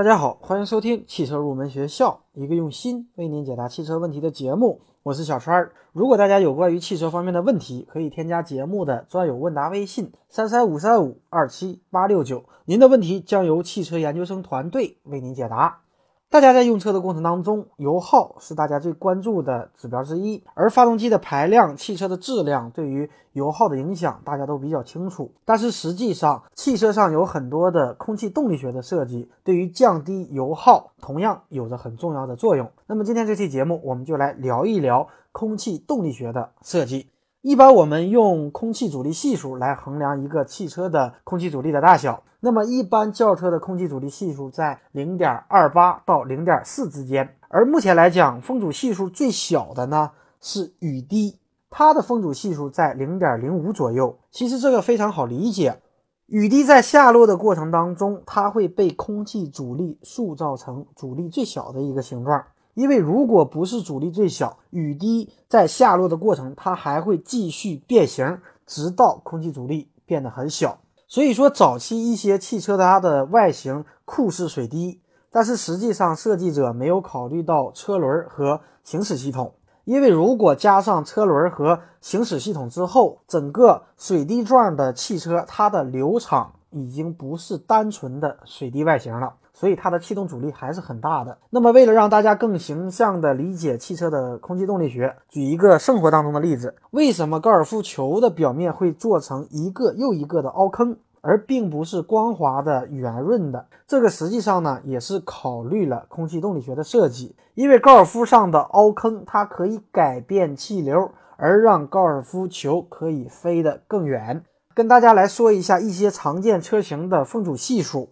大家好，欢迎收听汽车入门学校，一个用心为您解答汽车问题的节目。我是小川儿。如果大家有关于汽车方面的问题，可以添加节目的专有问答微信三三五三五二七八六九，您的问题将由汽车研究生团队为您解答。大家在用车的过程当中，油耗是大家最关注的指标之一，而发动机的排量、汽车的质量对于油耗的影响，大家都比较清楚。但是实际上，汽车上有很多的空气动力学的设计，对于降低油耗同样有着很重要的作用。那么今天这期节目，我们就来聊一聊空气动力学的设计。一般我们用空气阻力系数来衡量一个汽车的空气阻力的大小。那么一般轿车的空气阻力系数在零点二八到零点四之间。而目前来讲，风阻系数最小的呢是雨滴，它的风阻系数在零点零五左右。其实这个非常好理解，雨滴在下落的过程当中，它会被空气阻力塑造成阻力最小的一个形状。因为如果不是阻力最小，雨滴在下落的过程，它还会继续变形，直到空气阻力变得很小。所以说，早期一些汽车它的外形酷似水滴，但是实际上设计者没有考虑到车轮和行驶系统。因为如果加上车轮和行驶系统之后，整个水滴状的汽车，它的流场已经不是单纯的水滴外形了。所以它的气动阻力还是很大的。那么为了让大家更形象地理解汽车的空气动力学，举一个生活当中的例子：为什么高尔夫球的表面会做成一个又一个的凹坑，而并不是光滑的圆润的？这个实际上呢，也是考虑了空气动力学的设计。因为高尔夫上的凹坑，它可以改变气流，而让高尔夫球可以飞得更远。跟大家来说一下一些常见车型的风阻系数。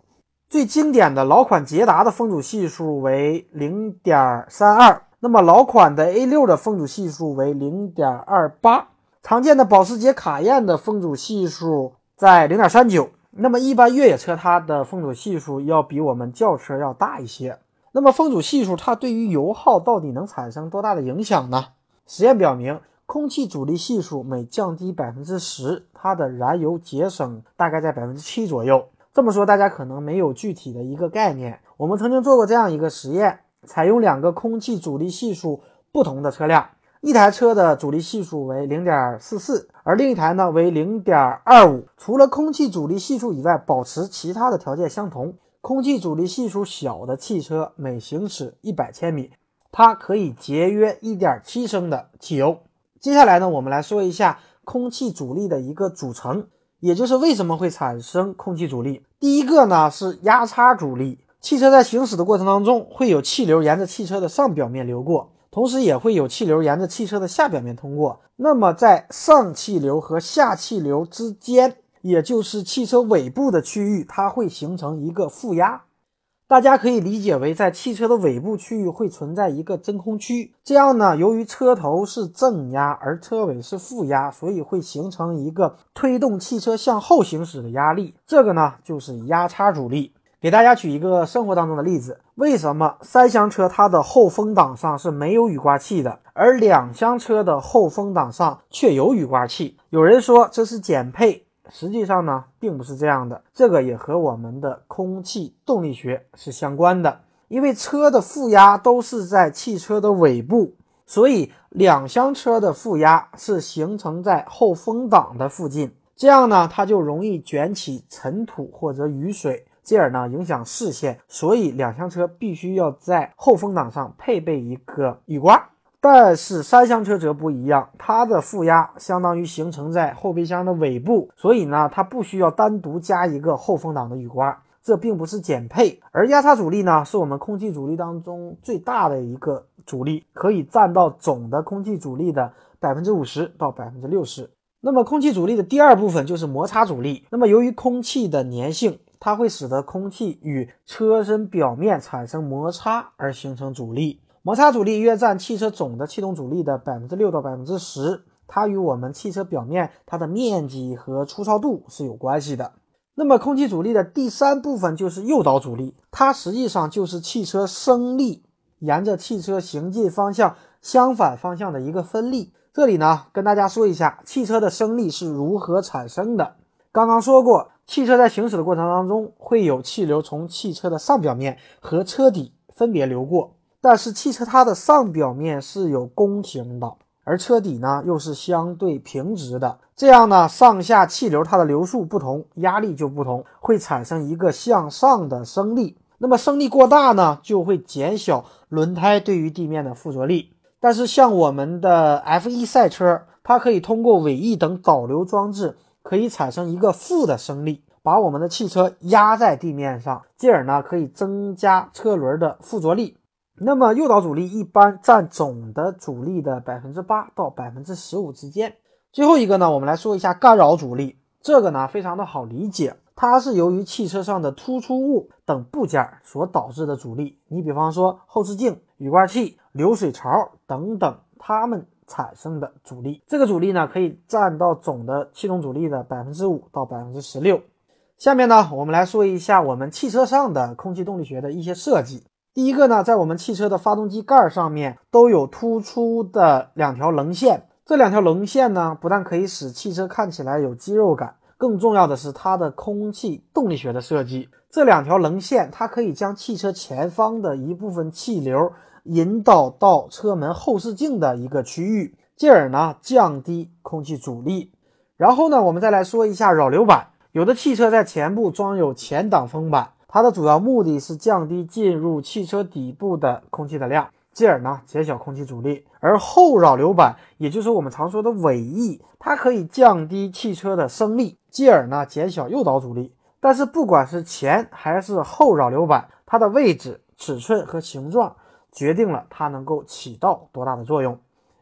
最经典的老款捷达的风阻系数为零点三二，那么老款的 A 六的风阻系数为零点二八，常见的保时捷卡宴的风阻系数在零点三九。那么一般越野车它的风阻系数要比我们轿车要大一些。那么风阻系数它对于油耗到底能产生多大的影响呢？实验表明，空气阻力系数每降低百分之十，它的燃油节省大概在百分之七左右。这么说，大家可能没有具体的一个概念。我们曾经做过这样一个实验，采用两个空气阻力系数不同的车辆，一台车的阻力系数为零点四四，而另一台呢为零点二五。除了空气阻力系数以外，保持其他的条件相同，空气阻力系数小的汽车每行驶一百千米，它可以节约一点七升的汽油。接下来呢，我们来说一下空气阻力的一个组成。也就是为什么会产生空气阻力？第一个呢是压差阻力。汽车在行驶的过程当中，会有气流沿着汽车的上表面流过，同时也会有气流沿着汽车的下表面通过。那么在上气流和下气流之间，也就是汽车尾部的区域，它会形成一个负压。大家可以理解为，在汽车的尾部区域会存在一个真空区，这样呢，由于车头是正压，而车尾是负压，所以会形成一个推动汽车向后行驶的压力。这个呢，就是压差阻力。给大家举一个生活当中的例子：为什么三厢车它的后风挡上是没有雨刮器的，而两厢车的后风挡上却有雨刮器？有人说这是减配。实际上呢，并不是这样的，这个也和我们的空气动力学是相关的。因为车的负压都是在汽车的尾部，所以两厢车的负压是形成在后风挡的附近，这样呢，它就容易卷起尘土或者雨水，进而呢影响视线。所以两厢车必须要在后风挡上配备一个雨刮。但是三厢车则不一样，它的负压相当于形成在后备箱的尾部，所以呢，它不需要单独加一个后风挡的雨刮，这并不是减配。而压差阻力呢，是我们空气阻力当中最大的一个阻力，可以占到总的空气阻力的百分之五十到百分之六十。那么空气阻力的第二部分就是摩擦阻力。那么由于空气的粘性，它会使得空气与车身表面产生摩擦而形成阻力。摩擦阻力约占汽车总的气动阻力的百分之六到百分之十，它与我们汽车表面它的面积和粗糙度是有关系的。那么空气阻力的第三部分就是诱导阻力，它实际上就是汽车升力沿着汽车行进方向相反方向的一个分力。这里呢，跟大家说一下汽车的升力是如何产生的。刚刚说过，汽车在行驶的过程当中，会有气流从汽车的上表面和车底分别流过。但是汽车它的上表面是有弓形的，而车底呢又是相对平直的，这样呢上下气流它的流速不同，压力就不同，会产生一个向上的升力。那么升力过大呢，就会减小轮胎对于地面的附着力。但是像我们的 F1 赛车，它可以通过尾翼等导流装置，可以产生一个负的升力，把我们的汽车压在地面上，进而呢可以增加车轮的附着力。那么诱导阻力一般占总的阻力的百分之八到百分之十五之间。最后一个呢，我们来说一下干扰阻力，这个呢非常的好理解，它是由于汽车上的突出物等部件所导致的阻力。你比方说后视镜、雨刮器、流水槽等等，它们产生的阻力，这个阻力呢可以占到总的气动阻力的百分之五到百分之十六。下面呢，我们来说一下我们汽车上的空气动力学的一些设计。第一个呢，在我们汽车的发动机盖上面都有突出的两条棱线，这两条棱线呢，不但可以使汽车看起来有肌肉感，更重要的是它的空气动力学的设计。这两条棱线，它可以将汽车前方的一部分气流引导到车门后视镜的一个区域，进而呢降低空气阻力。然后呢，我们再来说一下扰流板，有的汽车在前部装有前挡风板。它的主要目的是降低进入汽车底部的空气的量，进而呢减小空气阻力。而后扰流板，也就是我们常说的尾翼，它可以降低汽车的升力，进而呢减小诱导阻力。但是不管是前还是后扰流板，它的位置、尺寸和形状决定了它能够起到多大的作用。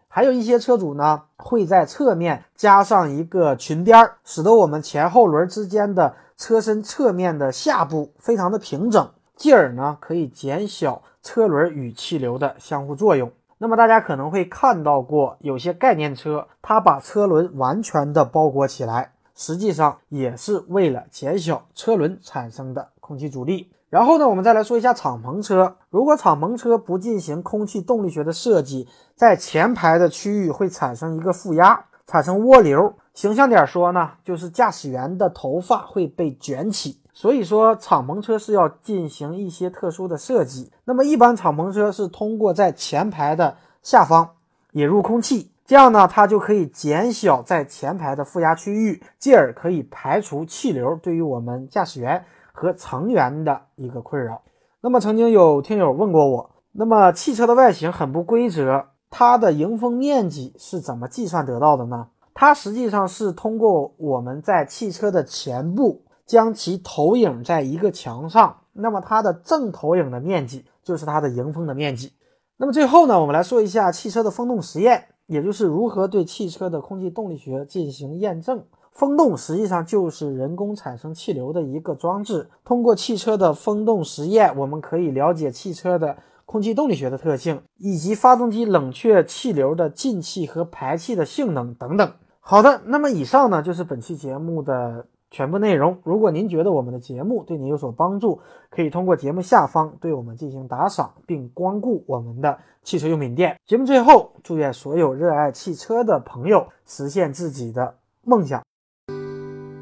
还有一些车主呢会在侧面加上一个裙边儿，使得我们前后轮之间的。车身侧面的下部非常的平整，进而呢可以减小车轮与气流的相互作用。那么大家可能会看到过有些概念车，它把车轮完全的包裹起来，实际上也是为了减小车轮产生的空气阻力。然后呢，我们再来说一下敞篷车。如果敞篷车不进行空气动力学的设计，在前排的区域会产生一个负压，产生涡流。形象点说呢，就是驾驶员的头发会被卷起，所以说敞篷车是要进行一些特殊的设计。那么一般敞篷车是通过在前排的下方引入空气，这样呢，它就可以减小在前排的负压区域，进而可以排除气流对于我们驾驶员和乘员的一个困扰。那么曾经有听友问过我，那么汽车的外形很不规则，它的迎风面积是怎么计算得到的呢？它实际上是通过我们在汽车的前部将其投影在一个墙上，那么它的正投影的面积就是它的迎风的面积。那么最后呢，我们来说一下汽车的风洞实验，也就是如何对汽车的空气动力学进行验证。风洞实际上就是人工产生气流的一个装置。通过汽车的风洞实验，我们可以了解汽车的空气动力学的特性，以及发动机冷却气流的进气和排气的性能等等。好的，那么以上呢就是本期节目的全部内容。如果您觉得我们的节目对您有所帮助，可以通过节目下方对我们进行打赏，并光顾我们的汽车用品店。节目最后，祝愿所有热爱汽车的朋友实现自己的梦想。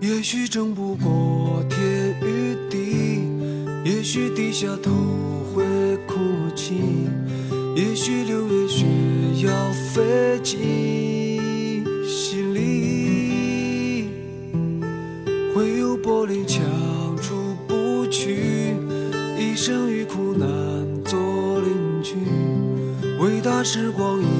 也许争不过天与地，也许低下头情，也许六月雪要飞进心里，会有。玻璃墙出不去，一生与苦难做邻居。伟大时光已。